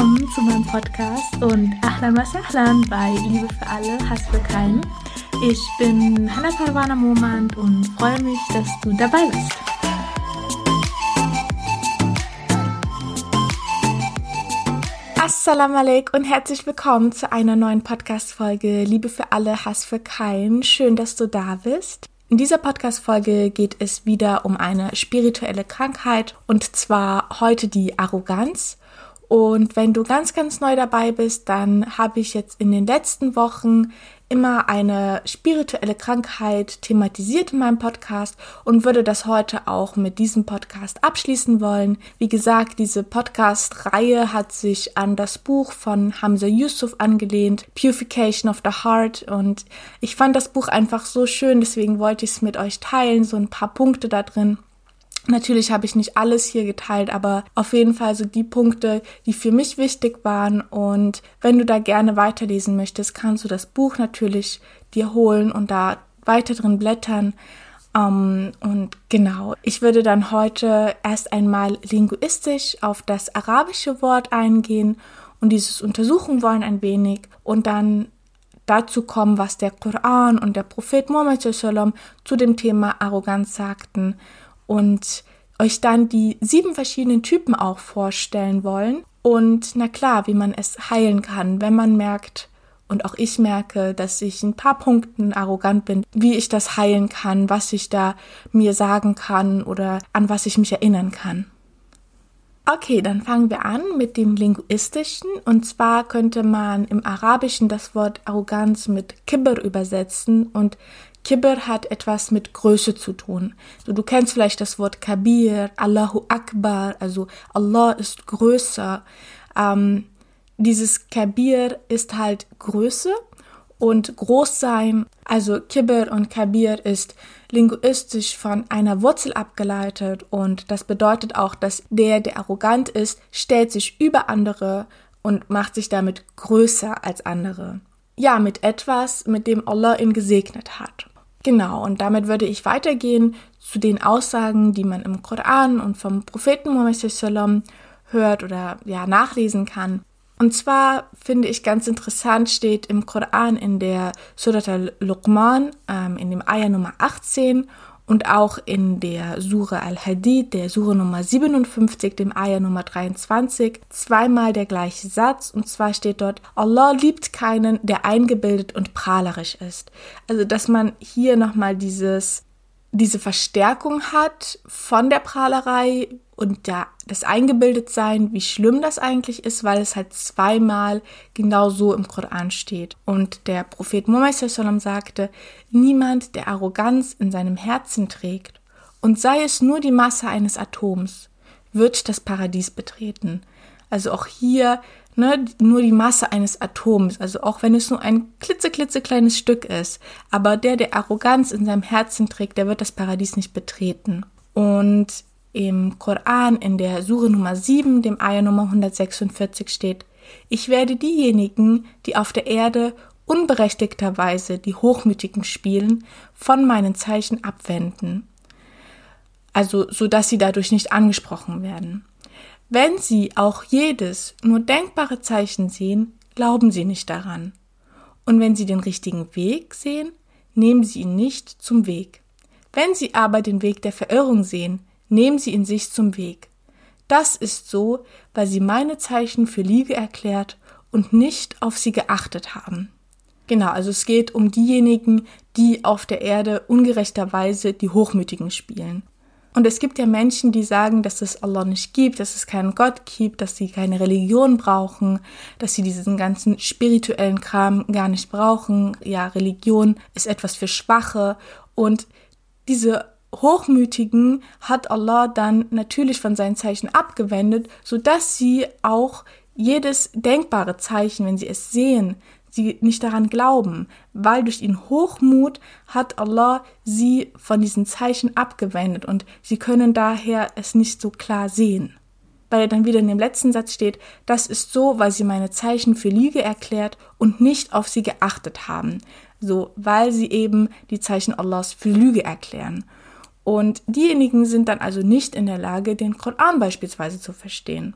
Willkommen zu meinem Podcast und Ahlan was Ahlan bei Liebe für alle, Hass für keinen. Ich bin Hannah Parwana Momand und freue mich, dass du dabei bist. Assalamu alaikum und herzlich willkommen zu einer neuen Podcast-Folge Liebe für alle, Hass für keinen. Schön, dass du da bist. In dieser Podcast-Folge geht es wieder um eine spirituelle Krankheit und zwar heute die Arroganz. Und wenn du ganz, ganz neu dabei bist, dann habe ich jetzt in den letzten Wochen immer eine spirituelle Krankheit thematisiert in meinem Podcast und würde das heute auch mit diesem Podcast abschließen wollen. Wie gesagt, diese Podcast-Reihe hat sich an das Buch von Hamza Yusuf angelehnt, Purification of the Heart. Und ich fand das Buch einfach so schön, deswegen wollte ich es mit euch teilen, so ein paar Punkte da drin. Natürlich habe ich nicht alles hier geteilt, aber auf jeden Fall so die Punkte, die für mich wichtig waren. Und wenn du da gerne weiterlesen möchtest, kannst du das Buch natürlich dir holen und da weiter drin blättern. Um, und genau, ich würde dann heute erst einmal linguistisch auf das arabische Wort eingehen und dieses untersuchen wollen ein wenig und dann dazu kommen, was der Koran und der Prophet Muhammad zu dem Thema Arroganz sagten und euch dann die sieben verschiedenen Typen auch vorstellen wollen. Und na klar, wie man es heilen kann, wenn man merkt, und auch ich merke, dass ich ein paar Punkten arrogant bin, wie ich das heilen kann, was ich da mir sagen kann oder an was ich mich erinnern kann. Okay, dann fangen wir an mit dem Linguistischen. Und zwar könnte man im Arabischen das Wort Arroganz mit Kibber übersetzen. Und Kibber hat etwas mit Größe zu tun. So, du kennst vielleicht das Wort Kabir, Allahu Akbar, also Allah ist größer. Ähm, dieses Kabir ist halt Größe und Großsein. Also Kibber und Kabir ist linguistisch von einer Wurzel abgeleitet und das bedeutet auch, dass der, der arrogant ist, stellt sich über andere und macht sich damit größer als andere. Ja, mit etwas, mit dem Allah ihn gesegnet hat. Genau, und damit würde ich weitergehen zu den Aussagen, die man im Koran und vom Propheten Muhammad hört oder ja nachlesen kann. Und zwar finde ich ganz interessant, steht im Koran in der Surat al-Luqman, ähm, in dem Ayah Nummer 18 und auch in der Sura Al-Hadid, der Sura Nummer 57, dem Ayah Nummer 23, zweimal der gleiche Satz. Und zwar steht dort, Allah liebt keinen, der eingebildet und prahlerisch ist. Also, dass man hier nochmal dieses, diese Verstärkung hat von der Prahlerei und der, das Eingebildetsein, wie schlimm das eigentlich ist, weil es halt zweimal genau so im Koran steht. Und der Prophet Muhammad sagte, niemand, der Arroganz in seinem Herzen trägt, und sei es nur die Masse eines Atoms, wird das Paradies betreten. Also auch hier ne, nur die Masse eines Atoms, also auch wenn es nur ein klitzeklitzekleines Stück ist, aber der, der Arroganz in seinem Herzen trägt, der wird das Paradies nicht betreten. Und im Koran in der Sure Nummer 7, dem Ayah Nummer 146 steht, ich werde diejenigen, die auf der Erde unberechtigterweise die Hochmütigen spielen, von meinen Zeichen abwenden. Also, so dass sie dadurch nicht angesprochen werden. Wenn sie auch jedes nur denkbare Zeichen sehen, glauben sie nicht daran. Und wenn sie den richtigen Weg sehen, nehmen sie ihn nicht zum Weg. Wenn sie aber den Weg der Verirrung sehen, nehmen sie in sich zum Weg. Das ist so, weil sie meine Zeichen für Liege erklärt und nicht auf sie geachtet haben. Genau, also es geht um diejenigen, die auf der Erde ungerechterweise die Hochmütigen spielen. Und es gibt ja Menschen, die sagen, dass es Allah nicht gibt, dass es keinen Gott gibt, dass sie keine Religion brauchen, dass sie diesen ganzen spirituellen Kram gar nicht brauchen. Ja, Religion ist etwas für Schwache. Und diese Hochmütigen hat Allah dann natürlich von seinen Zeichen abgewendet, so dass sie auch jedes denkbare Zeichen, wenn sie es sehen, sie nicht daran glauben, weil durch ihren Hochmut hat Allah sie von diesen Zeichen abgewendet und sie können daher es nicht so klar sehen. Weil er dann wieder in dem letzten Satz steht, das ist so, weil sie meine Zeichen für Lüge erklärt und nicht auf sie geachtet haben. So, weil sie eben die Zeichen Allahs für Lüge erklären. Und diejenigen sind dann also nicht in der Lage, den Koran beispielsweise zu verstehen.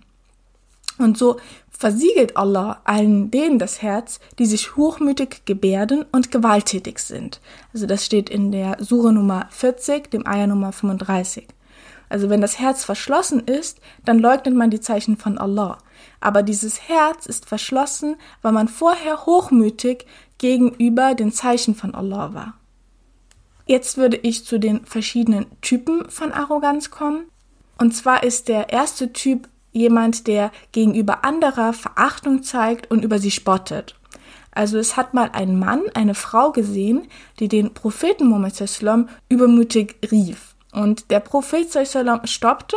Und so versiegelt Allah allen denen das Herz, die sich hochmütig gebärden und gewalttätig sind. Also das steht in der Sure Nummer 40, dem Eier Nummer 35. Also wenn das Herz verschlossen ist, dann leugnet man die Zeichen von Allah. Aber dieses Herz ist verschlossen, weil man vorher hochmütig gegenüber den Zeichen von Allah war. Jetzt würde ich zu den verschiedenen Typen von Arroganz kommen. Und zwar ist der erste Typ jemand, der gegenüber anderer Verachtung zeigt und über sie spottet. Also es hat mal ein Mann eine Frau gesehen, die den Propheten Muhammad übermütig rief. Und der Prophet stoppte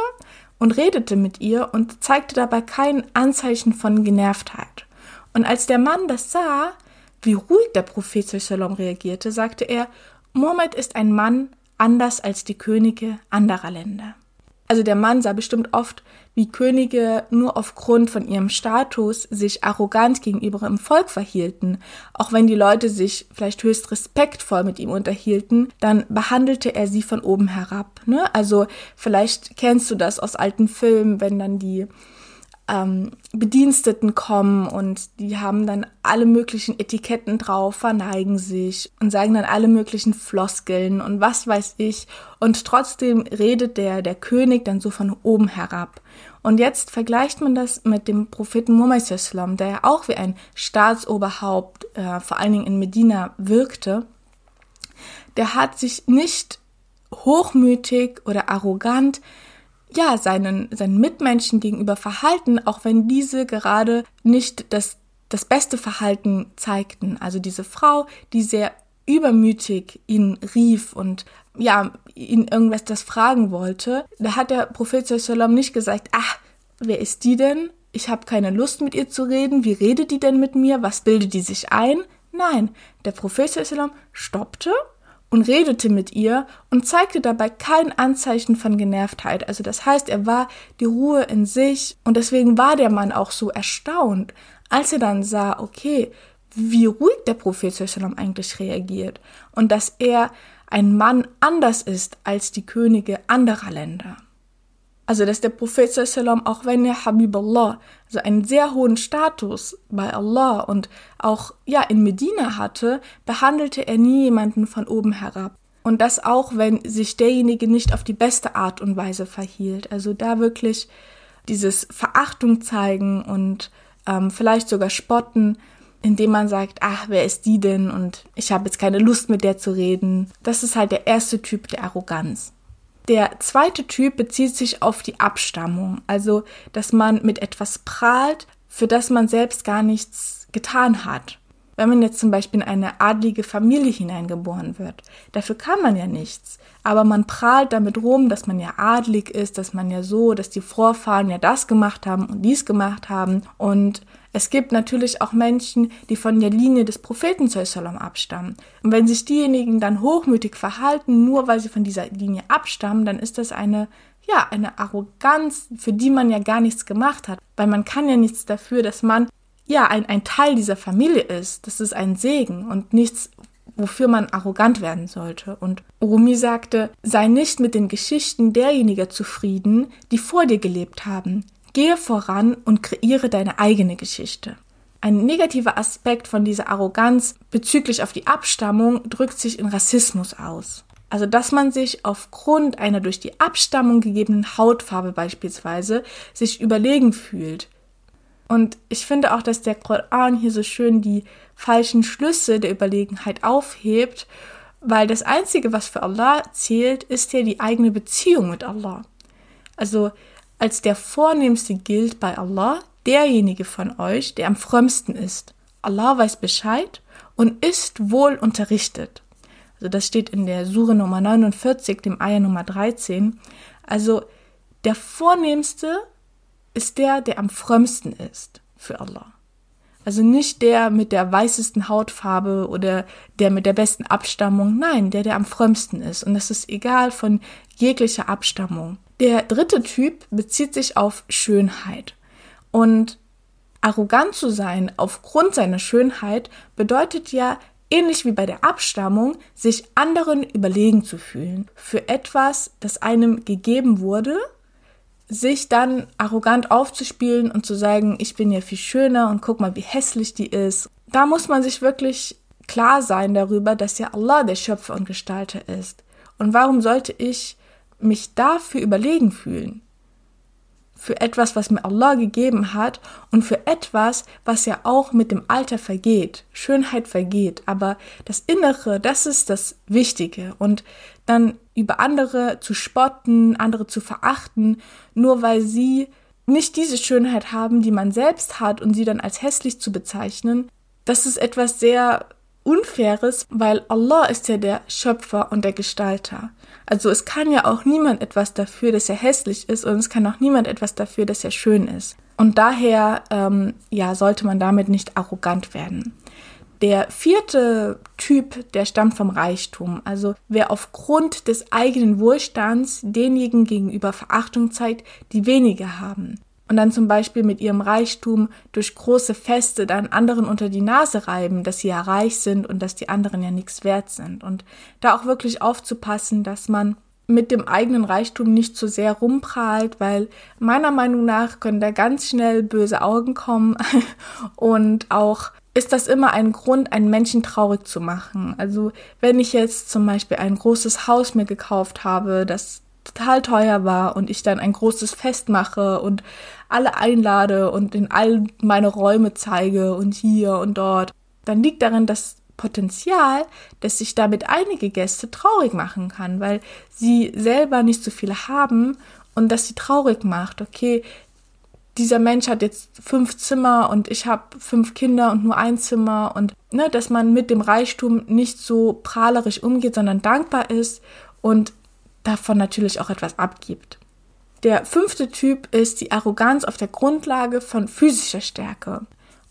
und redete mit ihr und zeigte dabei kein Anzeichen von Genervtheit. Und als der Mann das sah, wie ruhig der Prophet reagierte, sagte er, Mohammed ist ein Mann anders als die Könige anderer Länder. Also der Mann sah bestimmt oft, wie Könige nur aufgrund von ihrem Status sich arrogant gegenüber dem Volk verhielten. Auch wenn die Leute sich vielleicht höchst respektvoll mit ihm unterhielten, dann behandelte er sie von oben herab. Ne? Also vielleicht kennst du das aus alten Filmen, wenn dann die ähm, Bediensteten kommen und die haben dann alle möglichen Etiketten drauf, verneigen sich und sagen dann alle möglichen Floskeln und was weiß ich. Und trotzdem redet der, der König dann so von oben herab. Und jetzt vergleicht man das mit dem Propheten Muhammad, der ja auch wie ein Staatsoberhaupt, äh, vor allen Dingen in Medina, wirkte. Der hat sich nicht hochmütig oder arrogant ja, seinen, seinen Mitmenschen gegenüber verhalten, auch wenn diese gerade nicht das, das beste Verhalten zeigten. Also diese Frau, die sehr übermütig ihn rief und ja, ihn irgendwas das fragen wollte, da hat der Prophet Sallam nicht gesagt, ach, wer ist die denn? Ich habe keine Lust mit ihr zu reden. Wie redet die denn mit mir? Was bildet die sich ein? Nein, der Prophet Sallam stoppte und redete mit ihr und zeigte dabei kein Anzeichen von Genervtheit. Also das heißt, er war die Ruhe in sich und deswegen war der Mann auch so erstaunt, als er dann sah, okay, wie ruhig der Prophet sallam eigentlich reagiert und dass er ein Mann anders ist als die Könige anderer Länder. Also, dass der Prophet sallam, auch wenn er Habiballah, also einen sehr hohen Status bei Allah und auch, ja, in Medina hatte, behandelte er nie jemanden von oben herab. Und das auch, wenn sich derjenige nicht auf die beste Art und Weise verhielt. Also da wirklich dieses Verachtung zeigen und ähm, vielleicht sogar spotten, indem man sagt, ach, wer ist die denn? Und ich habe jetzt keine Lust mit der zu reden. Das ist halt der erste Typ der Arroganz. Der zweite Typ bezieht sich auf die Abstammung, also dass man mit etwas prahlt, für das man selbst gar nichts getan hat. Wenn man jetzt zum Beispiel in eine adlige Familie hineingeboren wird, dafür kann man ja nichts. Aber man prahlt damit rum, dass man ja adlig ist, dass man ja so, dass die Vorfahren ja das gemacht haben und dies gemacht haben. Und es gibt natürlich auch Menschen, die von der Linie des Propheten Sallam abstammen. Und wenn sich diejenigen dann hochmütig verhalten, nur weil sie von dieser Linie abstammen, dann ist das eine, ja, eine Arroganz, für die man ja gar nichts gemacht hat. Weil man kann ja nichts dafür, dass man, ja, ein, ein Teil dieser Familie ist. Das ist ein Segen und nichts, wofür man arrogant werden sollte. Und Rumi sagte, sei nicht mit den Geschichten derjenigen zufrieden, die vor dir gelebt haben, Gehe voran und kreiere deine eigene Geschichte. Ein negativer Aspekt von dieser Arroganz bezüglich auf die Abstammung drückt sich in Rassismus aus. Also, dass man sich aufgrund einer durch die Abstammung gegebenen Hautfarbe beispielsweise sich überlegen fühlt. Und ich finde auch, dass der Koran hier so schön die falschen Schlüsse der Überlegenheit aufhebt, weil das Einzige, was für Allah zählt, ist ja die eigene Beziehung mit Allah. Also als der Vornehmste gilt bei Allah derjenige von euch, der am frömmsten ist. Allah weiß Bescheid und ist wohl unterrichtet. Also das steht in der Sure Nummer 49, dem Eier Nummer 13. Also der Vornehmste ist der, der am frömmsten ist für Allah. Also nicht der mit der weißesten Hautfarbe oder der mit der besten Abstammung, nein, der, der am frömmsten ist. Und das ist egal von jeglicher Abstammung. Der dritte Typ bezieht sich auf Schönheit. Und arrogant zu sein aufgrund seiner Schönheit bedeutet ja, ähnlich wie bei der Abstammung, sich anderen überlegen zu fühlen für etwas, das einem gegeben wurde, sich dann arrogant aufzuspielen und zu sagen, ich bin ja viel schöner und guck mal, wie hässlich die ist. Da muss man sich wirklich klar sein darüber, dass ja Allah der Schöpfer und Gestalter ist. Und warum sollte ich mich dafür überlegen fühlen? Für etwas, was mir Allah gegeben hat und für etwas, was ja auch mit dem Alter vergeht. Schönheit vergeht, aber das Innere, das ist das Wichtige. Und dann über andere zu spotten, andere zu verachten, nur weil sie nicht diese Schönheit haben, die man selbst hat und sie dann als hässlich zu bezeichnen, das ist etwas sehr Unfaires, weil Allah ist ja der Schöpfer und der Gestalter. Also es kann ja auch niemand etwas dafür, dass er hässlich ist und es kann auch niemand etwas dafür, dass er schön ist. Und daher, ähm, ja, sollte man damit nicht arrogant werden. Der vierte Typ, der stammt vom Reichtum. Also wer aufgrund des eigenen Wohlstands denjenigen gegenüber Verachtung zeigt, die weniger haben. Und dann zum Beispiel mit ihrem Reichtum durch große Feste dann anderen unter die Nase reiben, dass sie ja reich sind und dass die anderen ja nichts wert sind. Und da auch wirklich aufzupassen, dass man mit dem eigenen Reichtum nicht zu sehr rumprahlt, weil meiner Meinung nach können da ganz schnell böse Augen kommen und auch ist das immer ein Grund, einen Menschen traurig zu machen. Also wenn ich jetzt zum Beispiel ein großes Haus mir gekauft habe, das total teuer war und ich dann ein großes Fest mache und alle einlade und in all meine Räume zeige und hier und dort, dann liegt darin das Potenzial, dass sich damit einige Gäste traurig machen kann, weil sie selber nicht so viele haben und das sie traurig macht. Okay, dieser Mensch hat jetzt fünf Zimmer und ich habe fünf Kinder und nur ein Zimmer und ne, dass man mit dem Reichtum nicht so prahlerisch umgeht, sondern dankbar ist und davon natürlich auch etwas abgibt. Der fünfte Typ ist die Arroganz auf der Grundlage von physischer Stärke.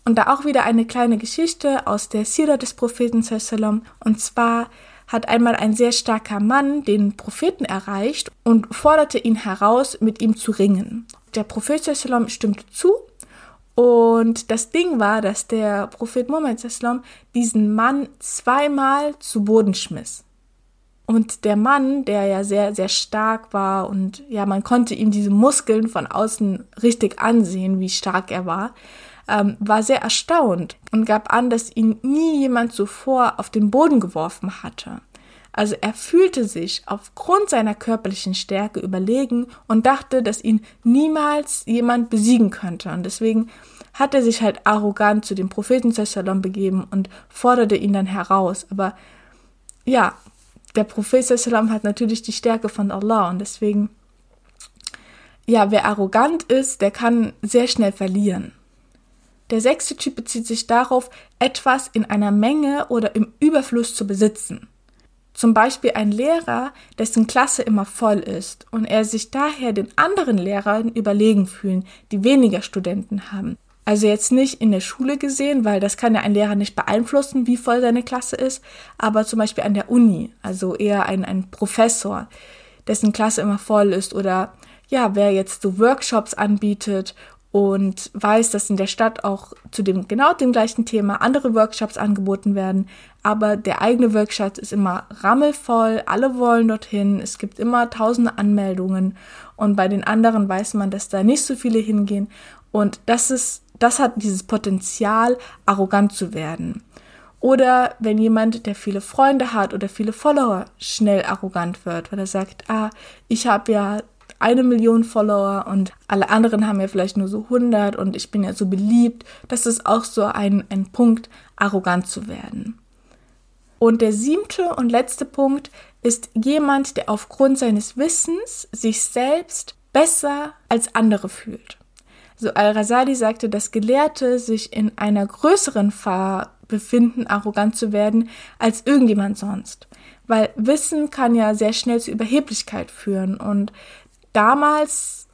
Und da auch wieder eine kleine Geschichte aus der Sira des Propheten Sallam. Und zwar hat einmal ein sehr starker Mann den Propheten erreicht und forderte ihn heraus, mit ihm zu ringen. Der Prophet Sallam stimmte zu und das Ding war, dass der Prophet Muhammad Sallam diesen Mann zweimal zu Boden schmiss. Und der Mann, der ja sehr, sehr stark war und ja, man konnte ihm diese Muskeln von außen richtig ansehen, wie stark er war, ähm, war sehr erstaunt und gab an, dass ihn nie jemand zuvor auf den Boden geworfen hatte. Also er fühlte sich aufgrund seiner körperlichen Stärke überlegen und dachte, dass ihn niemals jemand besiegen könnte. Und deswegen hat er sich halt arrogant zu dem Propheten Sallam begeben und forderte ihn dann heraus. Aber ja, der Prophet hat natürlich die Stärke von Allah und deswegen, ja, wer arrogant ist, der kann sehr schnell verlieren. Der sechste Typ bezieht sich darauf, etwas in einer Menge oder im Überfluss zu besitzen. Zum Beispiel ein Lehrer, dessen Klasse immer voll ist und er sich daher den anderen Lehrern überlegen fühlen, die weniger Studenten haben. Also jetzt nicht in der Schule gesehen, weil das kann ja ein Lehrer nicht beeinflussen, wie voll seine Klasse ist, aber zum Beispiel an der Uni, also eher ein, ein Professor, dessen Klasse immer voll ist oder ja, wer jetzt so Workshops anbietet und weiß, dass in der Stadt auch zu dem genau dem gleichen Thema andere Workshops angeboten werden, aber der eigene Workshop ist immer rammelvoll, alle wollen dorthin, es gibt immer tausende Anmeldungen und bei den anderen weiß man, dass da nicht so viele hingehen und das ist das hat dieses Potenzial arrogant zu werden. Oder wenn jemand, der viele Freunde hat oder viele Follower, schnell arrogant wird, weil er sagt, ah, ich habe ja eine Million Follower und alle anderen haben ja vielleicht nur so 100 und ich bin ja so beliebt. Das ist auch so ein, ein Punkt, arrogant zu werden. Und der siebte und letzte Punkt ist jemand, der aufgrund seines Wissens sich selbst besser als andere fühlt. So Al-Rasali sagte, dass Gelehrte sich in einer größeren Fahr befinden, arrogant zu werden, als irgendjemand sonst. Weil Wissen kann ja sehr schnell zu Überheblichkeit führen und damals,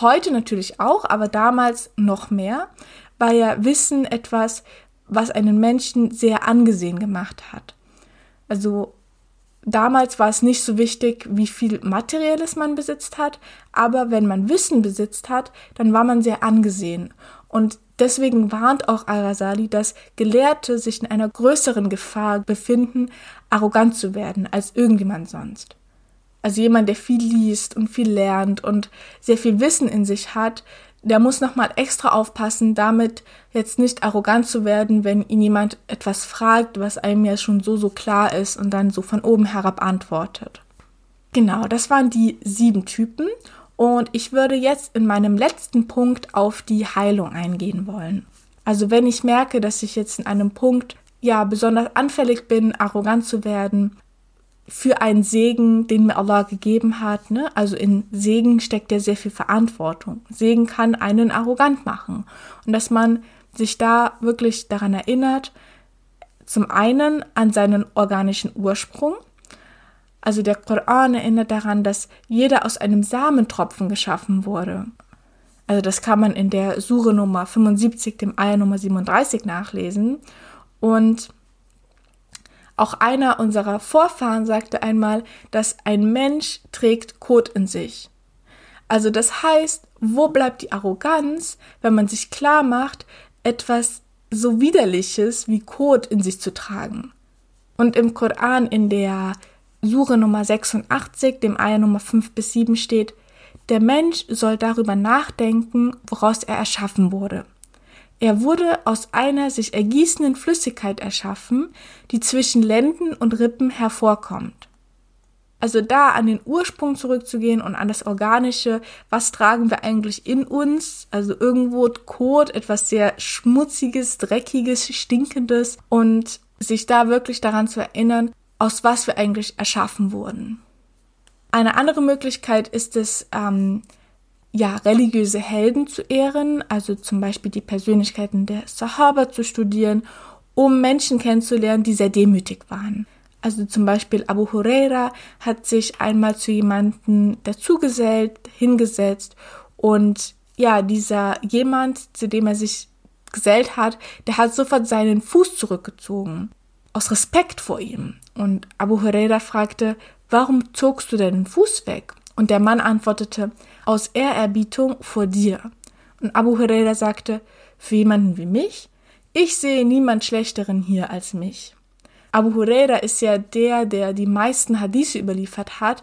heute natürlich auch, aber damals noch mehr, war ja Wissen etwas, was einen Menschen sehr angesehen gemacht hat. Also damals war es nicht so wichtig, wie viel Materielles man besitzt hat, aber wenn man Wissen besitzt hat, dann war man sehr angesehen. Und deswegen warnt auch Al-Rasali, dass Gelehrte sich in einer größeren Gefahr befinden, arrogant zu werden als irgendjemand sonst. Also jemand, der viel liest und viel lernt und sehr viel Wissen in sich hat, der muss nochmal extra aufpassen, damit jetzt nicht arrogant zu werden, wenn ihn jemand etwas fragt, was einem ja schon so, so klar ist und dann so von oben herab antwortet. Genau, das waren die sieben Typen und ich würde jetzt in meinem letzten Punkt auf die Heilung eingehen wollen. Also wenn ich merke, dass ich jetzt in einem Punkt ja besonders anfällig bin, arrogant zu werden, für einen Segen, den mir Allah gegeben hat. Ne? Also in Segen steckt ja sehr viel Verantwortung. Segen kann einen arrogant machen. Und dass man sich da wirklich daran erinnert, zum einen an seinen organischen Ursprung. Also der Koran erinnert daran, dass jeder aus einem Samentropfen geschaffen wurde. Also das kann man in der Sure Nummer 75, dem Eier Nummer 37 nachlesen. Und auch einer unserer Vorfahren sagte einmal, dass ein Mensch trägt Kot in sich. Also das heißt, wo bleibt die Arroganz, wenn man sich klar macht, etwas so widerliches wie Kot in sich zu tragen? Und im Koran in der Sure Nummer 86, dem Eier Nummer 5 bis 7 steht, der Mensch soll darüber nachdenken, woraus er erschaffen wurde. Er wurde aus einer sich ergießenden Flüssigkeit erschaffen, die zwischen Lenden und Rippen hervorkommt. Also da an den Ursprung zurückzugehen und an das Organische, was tragen wir eigentlich in uns? Also irgendwo Kot, etwas sehr Schmutziges, Dreckiges, Stinkendes und sich da wirklich daran zu erinnern, aus was wir eigentlich erschaffen wurden. Eine andere Möglichkeit ist es, ähm, ja, religiöse Helden zu ehren, also zum Beispiel die Persönlichkeiten der Sahaba zu studieren, um Menschen kennenzulernen, die sehr demütig waren. Also zum Beispiel Abu Huraira hat sich einmal zu jemanden dazugesellt, hingesetzt und ja, dieser jemand, zu dem er sich gesellt hat, der hat sofort seinen Fuß zurückgezogen. Aus Respekt vor ihm. Und Abu Huraira fragte, warum zogst du deinen Fuß weg? Und der Mann antwortete, aus Ehrerbietung vor dir. Und Abu Huraira sagte, für jemanden wie mich? Ich sehe niemand Schlechteren hier als mich. Abu Huraira ist ja der, der die meisten Hadithe überliefert hat,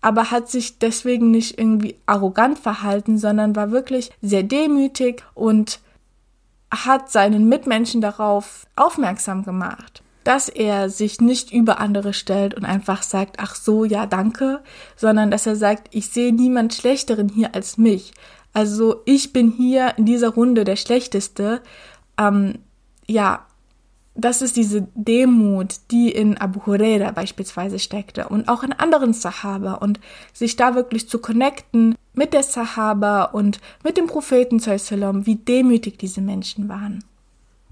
aber hat sich deswegen nicht irgendwie arrogant verhalten, sondern war wirklich sehr demütig und hat seinen Mitmenschen darauf aufmerksam gemacht dass er sich nicht über andere stellt und einfach sagt, ach so, ja, danke, sondern dass er sagt, ich sehe niemand Schlechteren hier als mich. Also ich bin hier in dieser Runde der Schlechteste. Ähm, ja, das ist diese Demut, die in Abu Huraira beispielsweise steckte und auch in anderen Sahaba und sich da wirklich zu connecten mit der Sahaba und mit dem Propheten, wie demütig diese Menschen waren.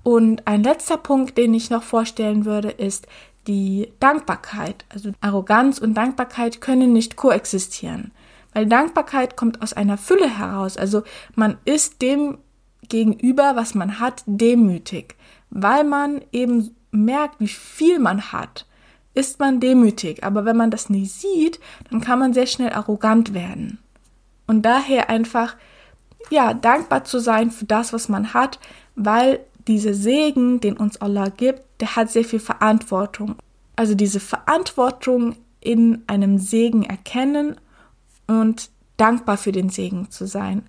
Und ein letzter Punkt, den ich noch vorstellen würde, ist die Dankbarkeit. Also Arroganz und Dankbarkeit können nicht koexistieren, weil Dankbarkeit kommt aus einer Fülle heraus. Also man ist dem gegenüber, was man hat, demütig, weil man eben merkt, wie viel man hat, ist man demütig. Aber wenn man das nicht sieht, dann kann man sehr schnell arrogant werden. Und daher einfach, ja, dankbar zu sein für das, was man hat, weil dieser Segen, den uns Allah gibt, der hat sehr viel Verantwortung. Also diese Verantwortung in einem Segen erkennen und dankbar für den Segen zu sein.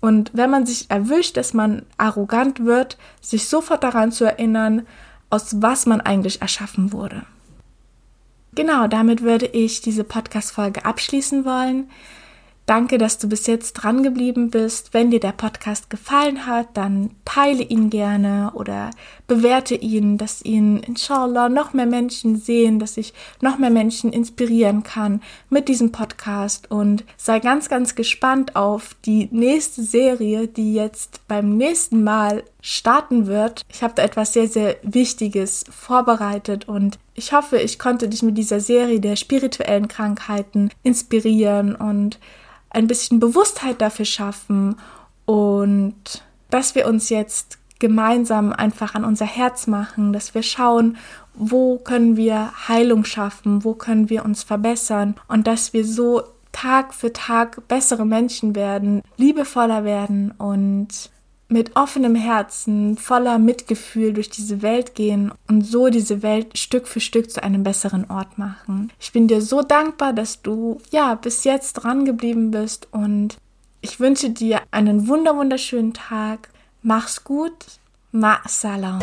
Und wenn man sich erwischt, dass man arrogant wird, sich sofort daran zu erinnern, aus was man eigentlich erschaffen wurde. Genau, damit würde ich diese Podcast-Folge abschließen wollen. Danke, dass du bis jetzt dran geblieben bist. Wenn dir der Podcast gefallen hat, dann teile ihn gerne oder bewerte ihn, dass ihn inshallah noch mehr Menschen sehen, dass ich noch mehr Menschen inspirieren kann mit diesem Podcast und sei ganz, ganz gespannt auf die nächste Serie, die jetzt beim nächsten Mal starten wird. Ich habe da etwas sehr, sehr Wichtiges vorbereitet und ich hoffe, ich konnte dich mit dieser Serie der spirituellen Krankheiten inspirieren und ein bisschen Bewusstheit dafür schaffen und dass wir uns jetzt gemeinsam einfach an unser Herz machen, dass wir schauen, wo können wir Heilung schaffen, wo können wir uns verbessern und dass wir so Tag für Tag bessere Menschen werden, liebevoller werden und mit offenem Herzen, voller Mitgefühl durch diese Welt gehen und so diese Welt Stück für Stück zu einem besseren Ort machen. Ich bin dir so dankbar, dass du ja bis jetzt dran geblieben bist und ich wünsche dir einen wunder wunderschönen Tag. Mach's gut. Ma salam.